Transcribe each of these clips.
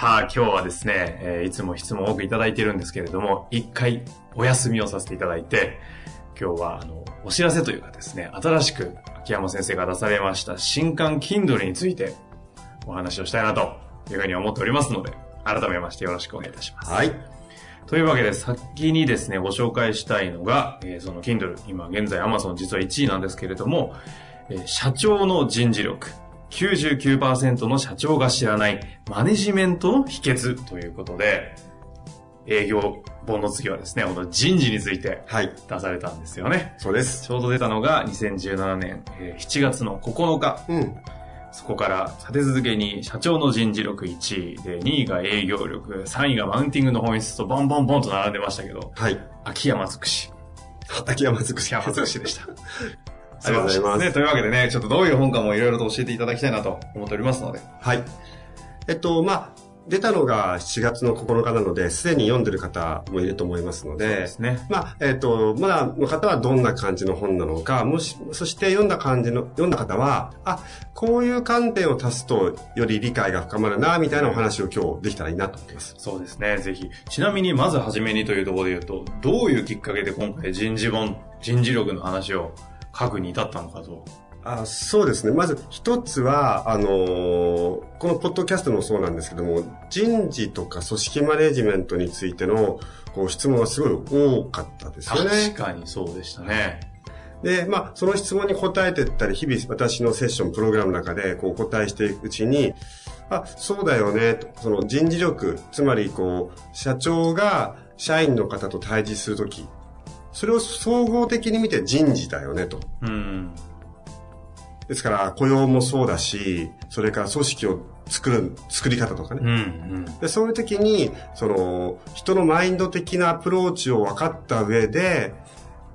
さあ、今日はですね、えーいつも質問を多くいただいているんですけれども、一回お休みをさせていただいて、今日は、あの、お知らせというかですね、新しく秋山先生が出されました新刊 Kindle についてお話をしたいなというふうに思っておりますので、改めましてよろしくお願いいたします。はい。というわけで、先にですね、ご紹介したいのが、えーその Kindle、今現在 Amazon 実は1位なんですけれども、えー社長の人事力、99%の社長が知らないマネジメントの秘訣ということで、営業本の次はですね、この人事についてはい。出されたんですよね。そうです。ちょうど出たのが2017年、えー7月の9日。うん。そこから立て続けに社長の人事力1位で、2位が営業力、3位がマウンティングの本質とボンボンボンと並んでましたけど、はい。秋山尽くし。秋山尽くし。秋山尽くしでした。ありがとうございますね、というわけでね、ちょっとどういう本かもいろいろと教えていただきたいなと思っておりますので。はい。えっと、まあ、出たのが7月の9日なので、すでに読んでる方もいると思いますので、そうですね。まあ、えっと、まだの方はどんな感じの本なのか、もし、そして読んだ感じの、読んだ方は、あ、こういう観点を足すと、より理解が深まるな、みたいなお話を今日できたらいいなと思ってます。そうですね、ぜひ。ちなみに、まずはじめにというところで言うと、どういうきっかけで今回人事本、人事力の話を書くに至ったのかと。あそうですね。まず一つは、あのーこのポッドキャストもそうなんですけども、人事とか組織マネジメントについてのこう質問がすごい多かったですよね。確かにそうでしたね。で、まあ、その質問に答えていったり、日々私のセッション、プログラムの中でこうお答えしていくうちに、あ、そうだよね、とその人事力、つまりこう、社長が社員の方と対峙するとき、それを総合的に見て人事だよね、と。うん。ですから、雇用もそうだし、それから組織を作る、作り方とかね。うん、うん。で、そういう時に、その、人のマインド的なアプローチを分かった上で、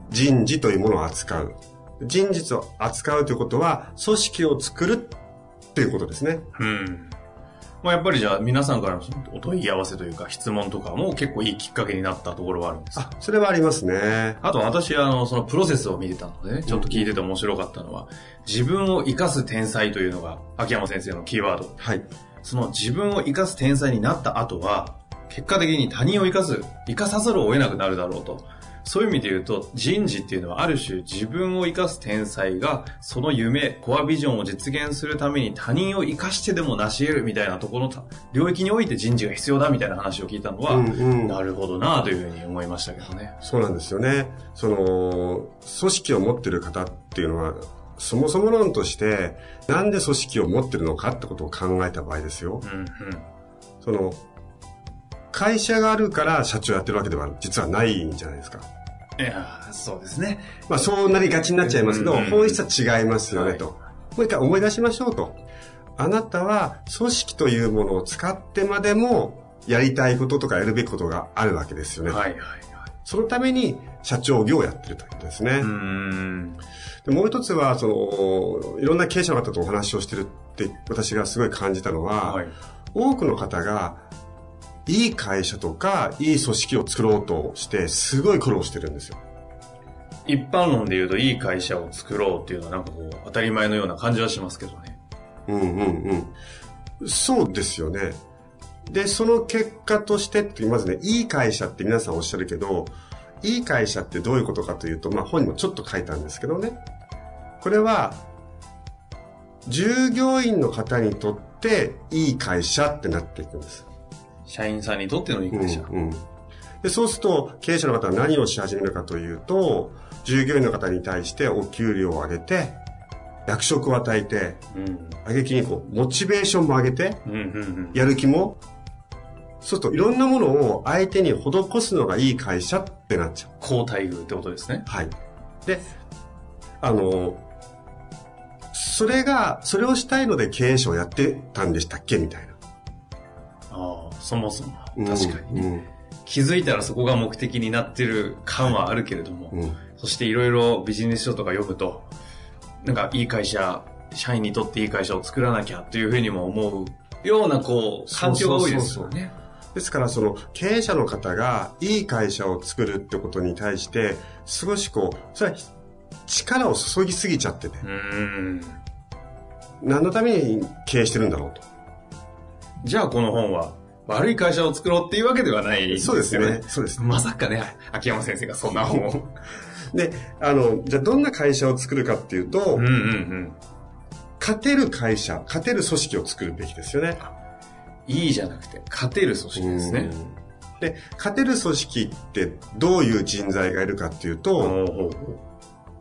人事というものを扱う。人事を扱うということは、組織を作るっていうことですね。うん。まあやっぱりじゃあ皆さんからのお問い合わせというか質問とかも結構いいきっかけになったところはあるんですか？あ、それはありますね。あと私、あの、そのプロセスを見てたのでね、ちょっと聞いてて面白かったのは、自分を生かす天才というのが、秋山先生のキーワード。はい。その自分を生かす天才になった後は、結果的に他人を生かす、生かさざるを得なくなるだろうと。そういう意味で言うと、人事っていうのはある種自分を生かす天才が、その夢、コアビジョンを実現するために他人を生かしてでも成し得るみたいなところの領域において人事が必要だみたいな話を聞いたのは、うんうんなるほどなというふうに思いましたけどね。そうなんですよね。その、組織を持ってる方っていうのは、そもそも論として、なんで組織を持ってるのかってことを考えた場合ですよ。うんうん。その、会社があるから社長やってるわけでは実はないんじゃないですか。いやーそうですね。まあそうなりがちになっちゃいますけど、うんうん本質は違いますよね、はいと。もう一回思い出しましょうと。あなたは組織というものを使ってまでもやりたいこととかやるべきことがあるわけですよね。はいはいはい。そのために社長業をやってるということですね。うーん。でもう一つは、その、いろんな経営者の方とお話をしてるって私がすごい感じたのは、はい。多くの方が、いい会社とか、いい組織を作ろうとして、すごい苦労してるんですよ。一般論で言うといい会社を作ろうっていうのはなんかこう当たり前のような感じはしますけどね。うんうんうん。そうですよね。で、その結果としてって、まずね、いい会社って皆さんおっしゃるけど、いい会社ってどういうことかというと、まあ本にもちょっと書いたんですけどね。これは、従業員の方にとっていい会社ってなっていくんです。社員さんにとってのいい会社。うんうんでそうすると、経営者の方は何をし始めるかというと、従業員の方に対してお給料を上げて、役職を与えて、うん。挙げきにこう、モチベーションも上げて、うんうんうん。やる気も、そうするといろんなものを相手に施すのがいい会社ってなっちゃう。高待遇ってことですね。はい。で、あの、それが、それをしたいので経営者をやってたんでしたっけ？みたいな。そもそも。うん確かにね。気づいたらそこが目的になってる感はあるけれども、うん。うん。そしていろいろビジネス書とか読むと、なんかいい会社、社員にとっていい会社を作らなきゃっていうふうにも思うようなこう、環境が多いですよね。ですから、その経営者の方がいい会社を作るってことに対して、少しこう、それは力を注ぎすぎちゃってて、うーん。何のために経営してるんだろうと。じゃあこの本は悪い会社を作ろうっていうわけではない、そうですね。。そうですね。まさかね、秋山先生がそんな本を。で、あの、じゃあどんな会社を作るかっていうと、うんうんうん。勝てる会社、勝てる組織を作るべきですよね。いいじゃなくて、勝てる組織ですね。うん。で、勝てる組織ってどういう人材がいるかっていうと、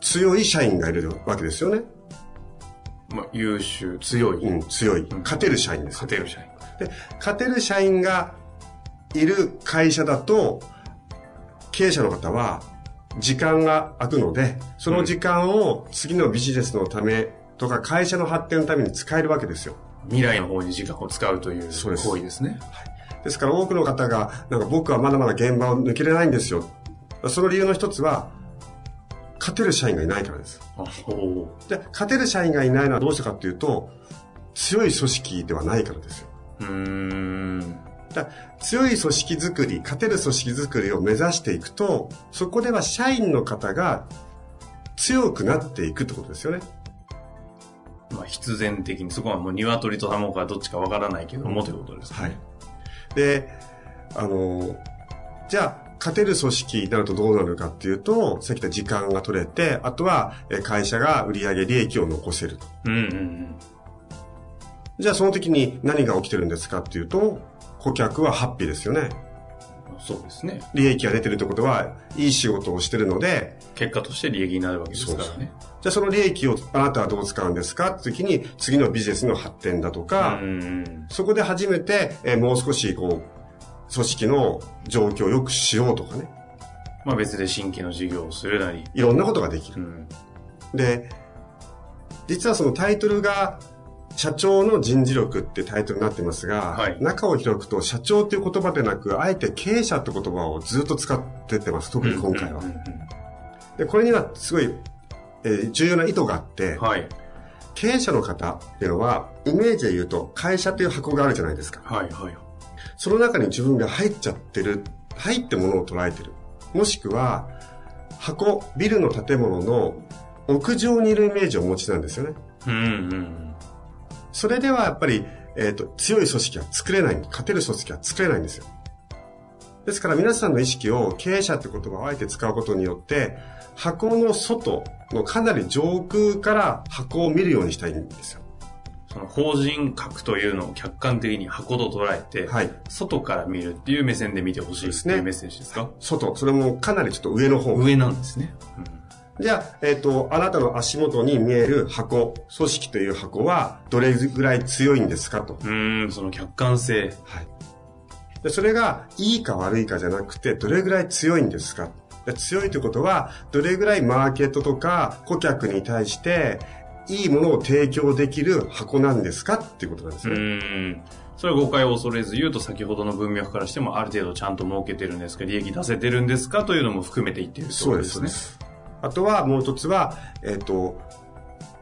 強い社員がいるわけですよね。まあ、優秀、強い、うん、強い。ん勝てる社員です。勝てる社員。で、勝てる社員がいる会社だと、経営者の方は時間が空くので、その時間を次のビジネスのためとか会社の発展のために使えるわけですよ。未来の方に時間を使うというそうです行為ですね。ですから多くの方が、なんか僕はまだまだ現場を抜けれないんですよ。その理由の一つは、勝てる社員がいないからです。で、勝てる社員がいないのはどうしてかっていうと、強い組織ではないからですよ。うーん。だ強い組織づくり、勝てる組織づくりを目指していくと、そこでは社員の方が強くなっていくってことですよね。まあ、必然的に、そこはもう鶏と卵かどっちかわからないけども、ということですね。はい。で、あの、じゃあ、勝てる組織になるとどうなるかっていうと、さっき言った時間が取れて、あとはえ会社が売上利益を残せると。うんうんうん。じゃあその時に何が起きてるんですかっていうと、顧客はハッピーですよね。そうですね。利益が出てるってことは、いい仕事をしてるので、結果として利益になるわけですからね。じゃあその利益をあなたはどう使うんですかって時に、次のビジネスの発展だとか、そこで初めて、えーもう少しこう、組織の状況を良くしようとかね。まあ別で新規の事業をするなり。いろんなことができる。うん。で、実はそのタイトルが、社長の人事力ってタイトルになってますが、はい中を開くと社長っていう言葉でなく、あえて経営者って言葉をずっと使ってってます。特に今回は。で、これにはすごい、えー重要な意図があって、はい。経営者の方っていうのは、イメージで言うと会社という箱があるじゃないですか。はいはい。その中に自分が入っちゃってる、入ってものを捉えてる。もしくは、箱、ビルの建物の屋上にいるイメージをお持ちなんですよね。うんうんうん。それではやっぱり、えっ、と、強い組織は作れない、勝てる組織は作れないんですよ。ですから皆さんの意識を経営者って言葉をあえて使うことによって、箱の外のかなり上空から箱を見るようにしたいんですよ。その法人格というのを客観的に箱と捉えて、はい。外から見るっていう目線で見てほしいっていうメッセージですか？外、それもかなりちょっと上の方。上なんですね。じゃあ、えっ、と、あなたの足元に見える箱、組織という箱はどれぐらい強いんですかと。うん、その客観性。はい。で、それがいいか悪いかじゃなくて、どれぐらい強いんですかで強いということは、どれぐらいマーケットとか顧客に対して、いいものを提供できる箱なんですか？っていうことなんですうね。ーん。それは誤解を恐れず言うと先ほどの文脈からしてもある程度ちゃんと儲けてるんですか利益出せてるんですかというのも含めて言っているそうですね。あとはもう一つは、えっ、と、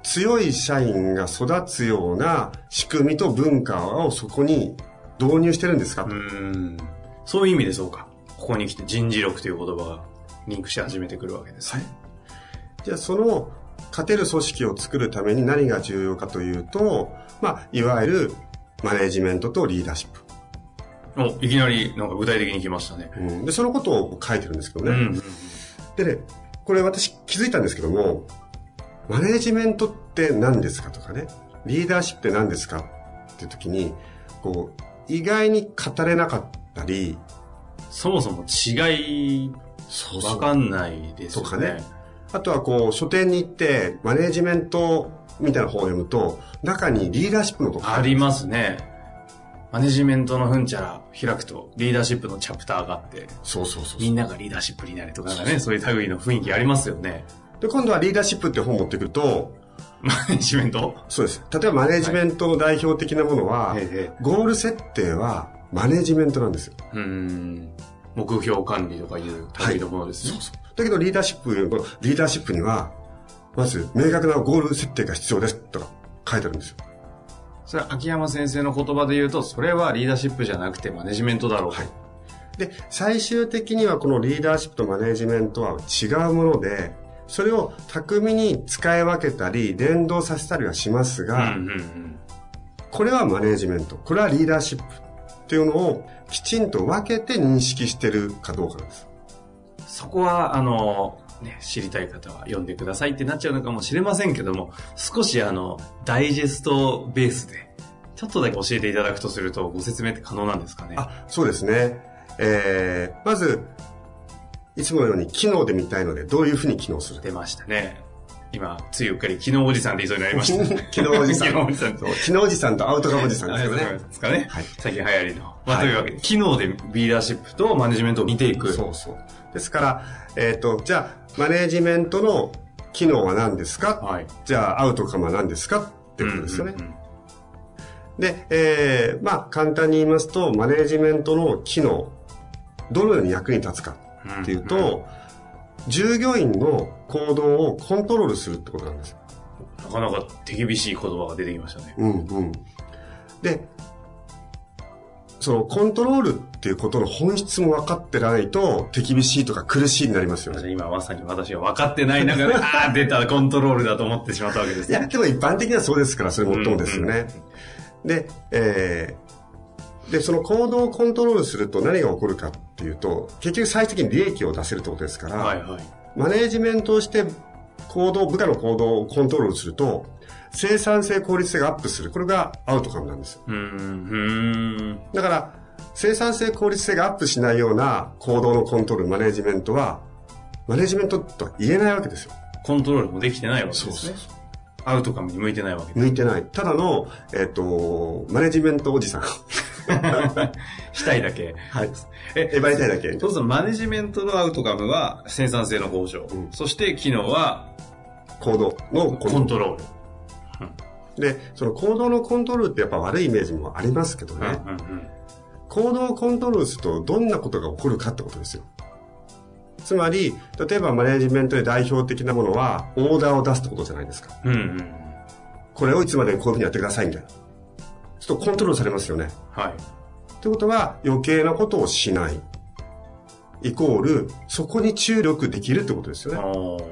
強い社員が育つような仕組みと文化をそこに導入してるんですかうーん。そういう意味でそうか。ここに来て人事力という言葉がリンクし始めてくるわけですね。じゃあその勝てる組織を作るために何が重要かというと、まあ、いわゆるマネージメントとリーダーシップ。お、いきなりなんか具体的に来ましたね。うん、で、そのことを書いてるんですけどね。うん。でね、これ私気づいたんですけども、マネージメントって何ですかとかね、リーダーシップって何ですかっていう時に、こう、意外に語れなかったり、そもそも違い、わかんないですよね。とかねあとはこう、書店に行って、マネージメントみたいな本を読むと、中にリーダーシップのとこありますね。マネジメントのふんちゃら開くと、リーダーシップのチャプターがあって、そうそうそうみんながリーダーシップになれとかね、そういう類の雰囲気ありますよね。で、今度はリーダーシップって本を持ってくると、マネジメント？そうです。例えばマネージメントの代表的なものは、ええゴール設定はマネージメントなんですよ。うーん。目標管理とかいう類のものですね。だけどリーダーシップ、このリーダーシップには、まず明確なゴール設定が必要ですとか書いてあるんですよ。それは秋山先生の言葉で言うと、それはリーダーシップじゃなくてマネジメントだろうと。はいで、最終的にはこのリーダーシップとマネージメントは違うもので、それを巧みに使い分けたり、連動させたりはしますうんが、うんうん。これはマネージメント、これはリーダーシップっていうのをきちんと分けて認識してるかどうかです。そこは、あの、ね、知りたい方は読んでくださいってなっちゃうのかもしれませんけども、少しあの、ダイジェストベースで、ちょっとだけ教えていただくとすると、ご説明って可能なんですかね？あ、そうですね。えー、まず、いつものように機能で見たいので、どういうふうに機能する出ましたね。今、ついうっかり、昨日おじさんって言いそうになりました。昨日おじさん昨日おじさんと。昨日おじさんとアウトカムおじさんですよね。ですかね。はい最近流行りの。まあ、はいというわけで、機能でリーダーシップとマネジメントを見ていく。そうそう。ですから、えっ、と、じゃあ、マネージメントの機能は何ですか、はい。じゃあ、アウトカムは何ですか？ってことですよね。うんうんうんで、えー、まあ、簡単に言いますと、マネージメントの機能、どのように役に立つかっていうと、従業員の行動をコントロールするってことなんですよ。なかなか手厳しい言葉が出てきましたね。うんうん。で、そのコントロールっていうことの本質も分かってないと手厳しいとか苦しいになりますよね。今まさに私が分かってない中で、ああ、出た、コントロールだと思ってしまったわけですいや、ね。でも一般的にはそうですから、それもっともですよね。で、えー、で、その行動をコントロールすると何が起こるかっていうと、結局最終的に利益を出せるってことですから、はいはい。マネージメントをして行動、部下の行動をコントロールすると、生産性、効率性がアップする。これがアウトカムなんです。うーん、うーん。だから、生産性、効率性がアップしないような行動のコントロール、マネージメントは、マネージメントとは言えないわけですよ。コントロールもできてないわけですね。そうそうアウトカムに向いてないわけです。向いてない。ただの、えっ、と、マネジメントおじさん。したいだけ。はい。え、え、ばりたいだけ？そうするとマネジメントのアウトカムは生産性の向上。うんそして機能は行動のコントロール。で、その行動のコントロールってやっぱ悪いイメージもありますけどね。うんうん行動をコントロールするとどんなことが起こるかってことですよ。つまり、例えばマネジメントで代表的なものは、オーダーを出すってことじゃないですか。うん。うんうん。これをいつまでにこういうふうにやってくださいみたいな。ちょっとコントロールされますよね。はい。ってことは、余計なことをしない。イコール、そこに注力できるってことですよね。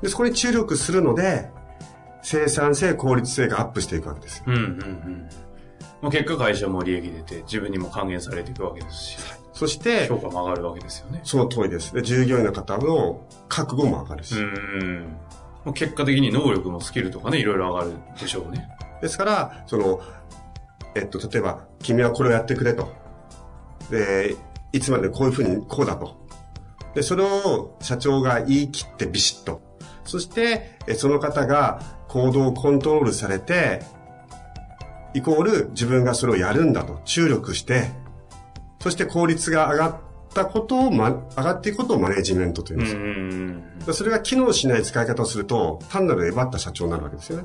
で、そこに注力するので、生産性、効率性がアップしていくわけですよ。うんうんうん。まあ、結果会社も利益出て自分にも還元されていくわけですし、そして、評価も上がるわけですよね。その通りです。で、従業員の方の覚悟も上がるし。うん。まあ結果的に能力もスキルとかね、いろいろ上がるでしょうね。ですから、その、えっと、例えば、君はこれをやってくれと。で、いつまでこういうふうに、こうだと。で、それを社長が言い切ってビシッと。そして、えその方が行動をコントロールされて、イコール自分がそれをやるんだと注力して、そして効率が上がったことを、ま、上がっていくことをマネージメントというんうですそれが機能しない使い方をすると、単なるえばった社長になるわけですよね。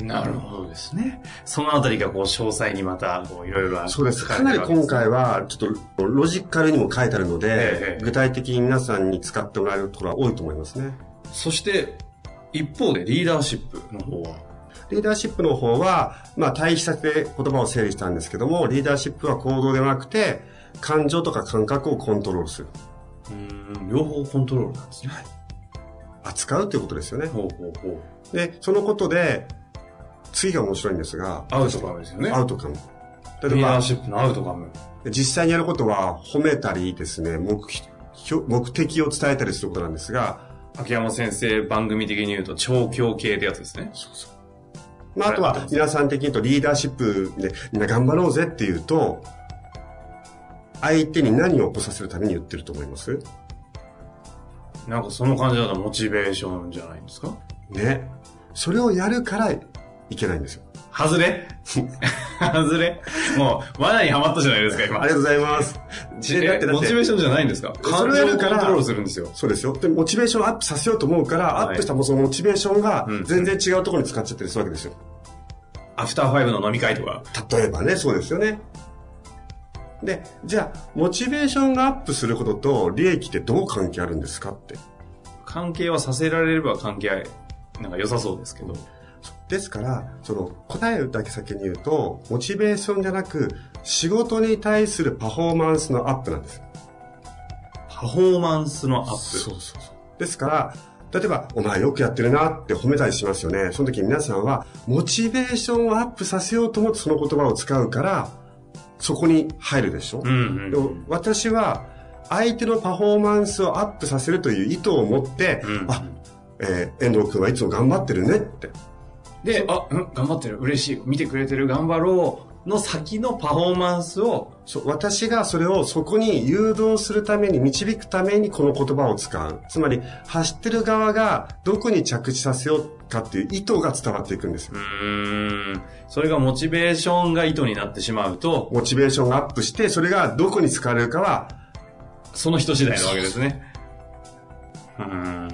なるほどですね。そのあたりがこう詳細にまたこういろいろそうです。かなり今回は、ちょっとロジカルにも書いてあるので、ええ具体的に皆さんに使ってもらえるところは多いと思いますね。そして、一方でリーダーシップの方は、リーダーシップの方は、まあ対比させて言葉を整理したんですけども、リーダーシップは行動ではなくて、感情とか感覚をコントロールする。うん、両方コントロールなんですね。扱うということですよね。ほうほうほう。で、そのことで、次が面白いんですが、アウトカムですよね。アウトカム。リ例えばーダー、シップのアウトカム。実際にやることは褒めたりですね、目標目的を伝えたりすることなんですが、秋山先生番組的に言うと調教系ってやつですね。まあ、あとは皆さん的に言うとリーダーシップでみんな頑張ろうぜっていうと、相手に何を起こさせるために言ってると思います？なんかその感じだとモチベーションじゃないですか？ね。それをやるからいけないんですよ。外れ？外れ？もう、罠にはまったじゃないですか、今。ありがとうございます。えだってモチベーションじゃないんですか？感情をコントロールするんですよ。そうですよ。で、モチベーションをアップさせようと思うから、はいアップしたもうそのモチベーションがうん全然違うところに使っちゃったりするわけですよ。アフターファイブの飲み会とか。例えばね、そうですよね。で、じゃあ、モチベーションがアップすることと利益ってどう関係あるんですかって。関係はさせられれば関係なんか良さそうですけど。ですから、その答えだけ先に言うと、モチベーションじゃなく、仕事に対するパフォーマンスのアップなんです。パフォーマンスのアップ。そうそうそう。ですから、例えば、お前よくやってるなって褒めたりしますよね。その時皆さんは、モチベーションをアップさせようと思ってその言葉を使うから、そこに入るでしょ、うんうんでも私は、相手のパフォーマンスをアップさせるという意図を持って、うんあ、えー遠藤君はいつも頑張ってるねって。で、あ、うん、頑張ってる、嬉しい、見てくれてる、頑張ろうの先のパフォーマンスを、そう私がそれをそこに誘導するために導くためにこの言葉を使う。つまり走ってる側がどこに着地させようかっていう意図が伝わっていくんですよう。ーん、それがモチベーションが意図になってしまうと、モチベーションがアップしてそれがどこに使われるかはその人次第なわけですね。うーん。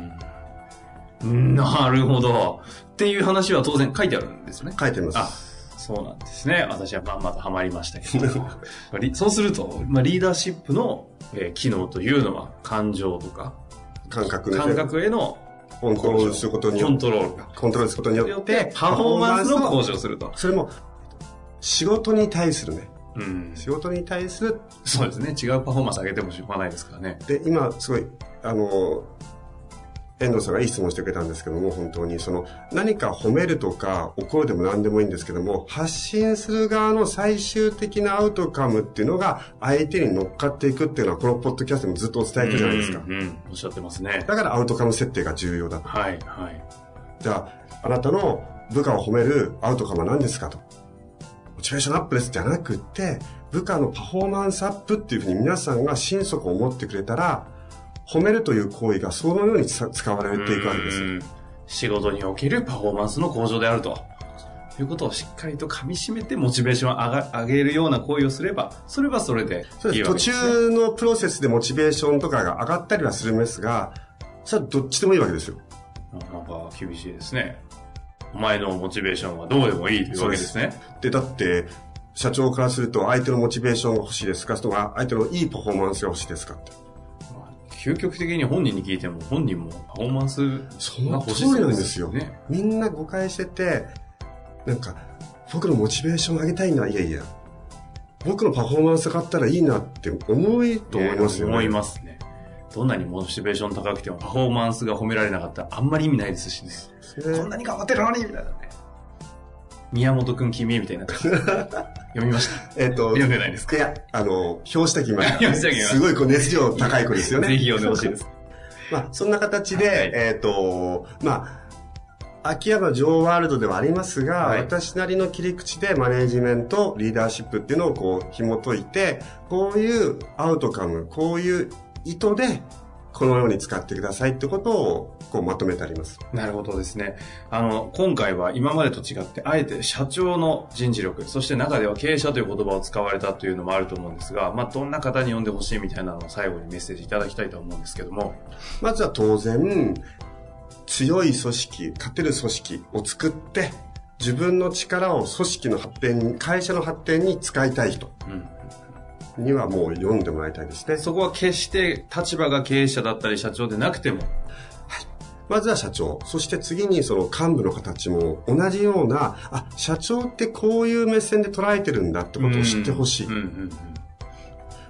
なるほど。っていう話は当然書いてあるんですね。書いてます。あ、そうなんですね。私はまんまとハマりましたけど。リそうすると、まあ、リーダーシップの、えー機能というのは感情とか、感覚で感覚へのコントロールすることによってコントロールコントロールすることにによっててパフォーマンスの向上すると。それも仕事に対するねうん。仕事に対するそうですね。違うパフォーマンス上げてもしょうがないですからね。で今すごいあの遠藤さんがいい質問してくれたんですけども本当に。その何か褒めるとか怒るでも何でもいいんですけども発信する側の最終的なアウトカムっていうのが相手に乗っかっていくっていうのはこのポッドキャストでもずっとお伝えしてるじゃないですか。うん、うんおっしゃってますね。だからアウトカム設定が重要だと。はい、はい。じゃああなたの部下を褒めるアウトカムは何ですかと。モチベーションアップですじゃなくって部下のパフォーマンスアップっていうふうに皆さんが心底思ってくれたら褒めるという行為がそのようにつ使われていくわけです仕事におけるパフォーマンスの向上であると。いうことをしっかりと噛み締めてモチベーションを上が上げるような行為をすれば、それはそれでそうです途。中のプロセスでモチベーションとかが上がったりはするんですがそれはどっちでもいいわけですよなんか厳しいですね。お前のモチベーションはどうでもいいというわけですね。でだって社長からすると相手のモチベーションが欲しいですか？とも相手のいいパフォーマンスが欲しいですか？って究極的に本人に聞いても、本人もパフォーマンスが欲しそうりなんですよ。ね。みんな誤解してて、なんか、僕のモチベーション上げたいな、いやいや、僕のパフォーマンス上がったらいいなって思いと思いますよね。思いますね。どんなにモチベーション高くてもパフォーマンスが褒められなかったらあんまり意味ないですしねこんなに頑張ってるのにみたいなね。宮本くん君みたいな。読みました？えっと、読んでないですか？いや、あの、表紙的今、表紙的今すごいこう熱量高い子ですよね。ぜひ読んでほしいです。まあ、そんな形で、はいえっ、と、まあ、秋山城ワールドではありますが、はい私なりの切り口でマネージメント、リーダーシップっていうのをこう紐解いて、こういうアウトカム、こういう意図で、このように使ってくださいってことをこうまとめてあります。なるほどですね。あの、今回は今までと違って、あえて社長の人事力、そして中では経営者という言葉を使われたというのもあると思うんですが、まあ、どんな方に読んでほしいみたいなのを最後にメッセージいただきたいと思うんですけども。まずは当然、強い組織、勝てる組織を作って、自分の力を組織の発展に、会社の発展に使いたい人うんにはもう読んでもらいたいですね。そこは決して立場が経営者だったり社長でなくても、まずは社長。そして次にその幹部の形も同じような、あ、社長ってこういう目線で捉えてるんだってことを知ってほしい。うんうんうん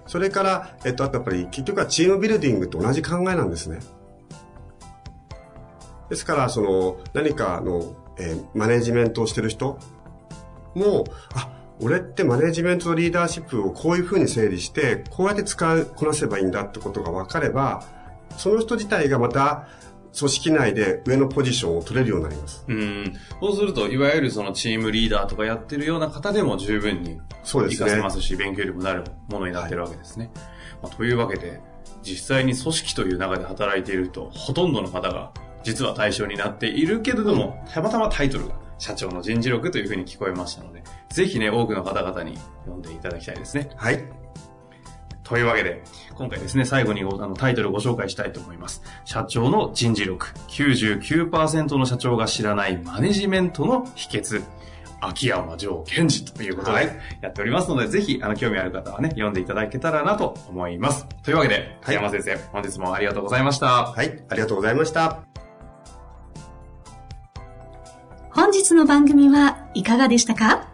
それから、えっと、あとやっぱり結局はチームビルディングと同じ考えなんですね。ですから、その何かの、えーマネジメントをしてる人も、あ、俺ってマネジメントとリーダーシップをこういうふうに整理して、こうやって使う、こなせばいいんだってことが分かれば、その人自体がまた組織内で上のポジションを取れるようになります。うん。そうすると、いわゆるそのチームリーダーとかやってるような方でも十分に活そうですねかせますし、勉強にもなるものになってるわけですね。まあ、というわけで、実際に組織という中で働いていると、ほとんどの方が実は対象になっているけれども、たまたまタイトルが社長の人事力というふうに聞こえましたので、ぜひね、多くの方々に読んでいただきたいですね。はい。というわけで、今回ですね、最後にあのタイトルをご紹介したいと思います。社長の人事力。99%の社長が知らないマネジメントの秘訣。秋山城賢治ということでやっておりますので、ぜひ、あの、興味ある方はね、読んでいただけたらなと思います。というわけで、秋山先生、本日もありがとうございました。はい。ありがとうございました。本日の番組はいかがでしたか？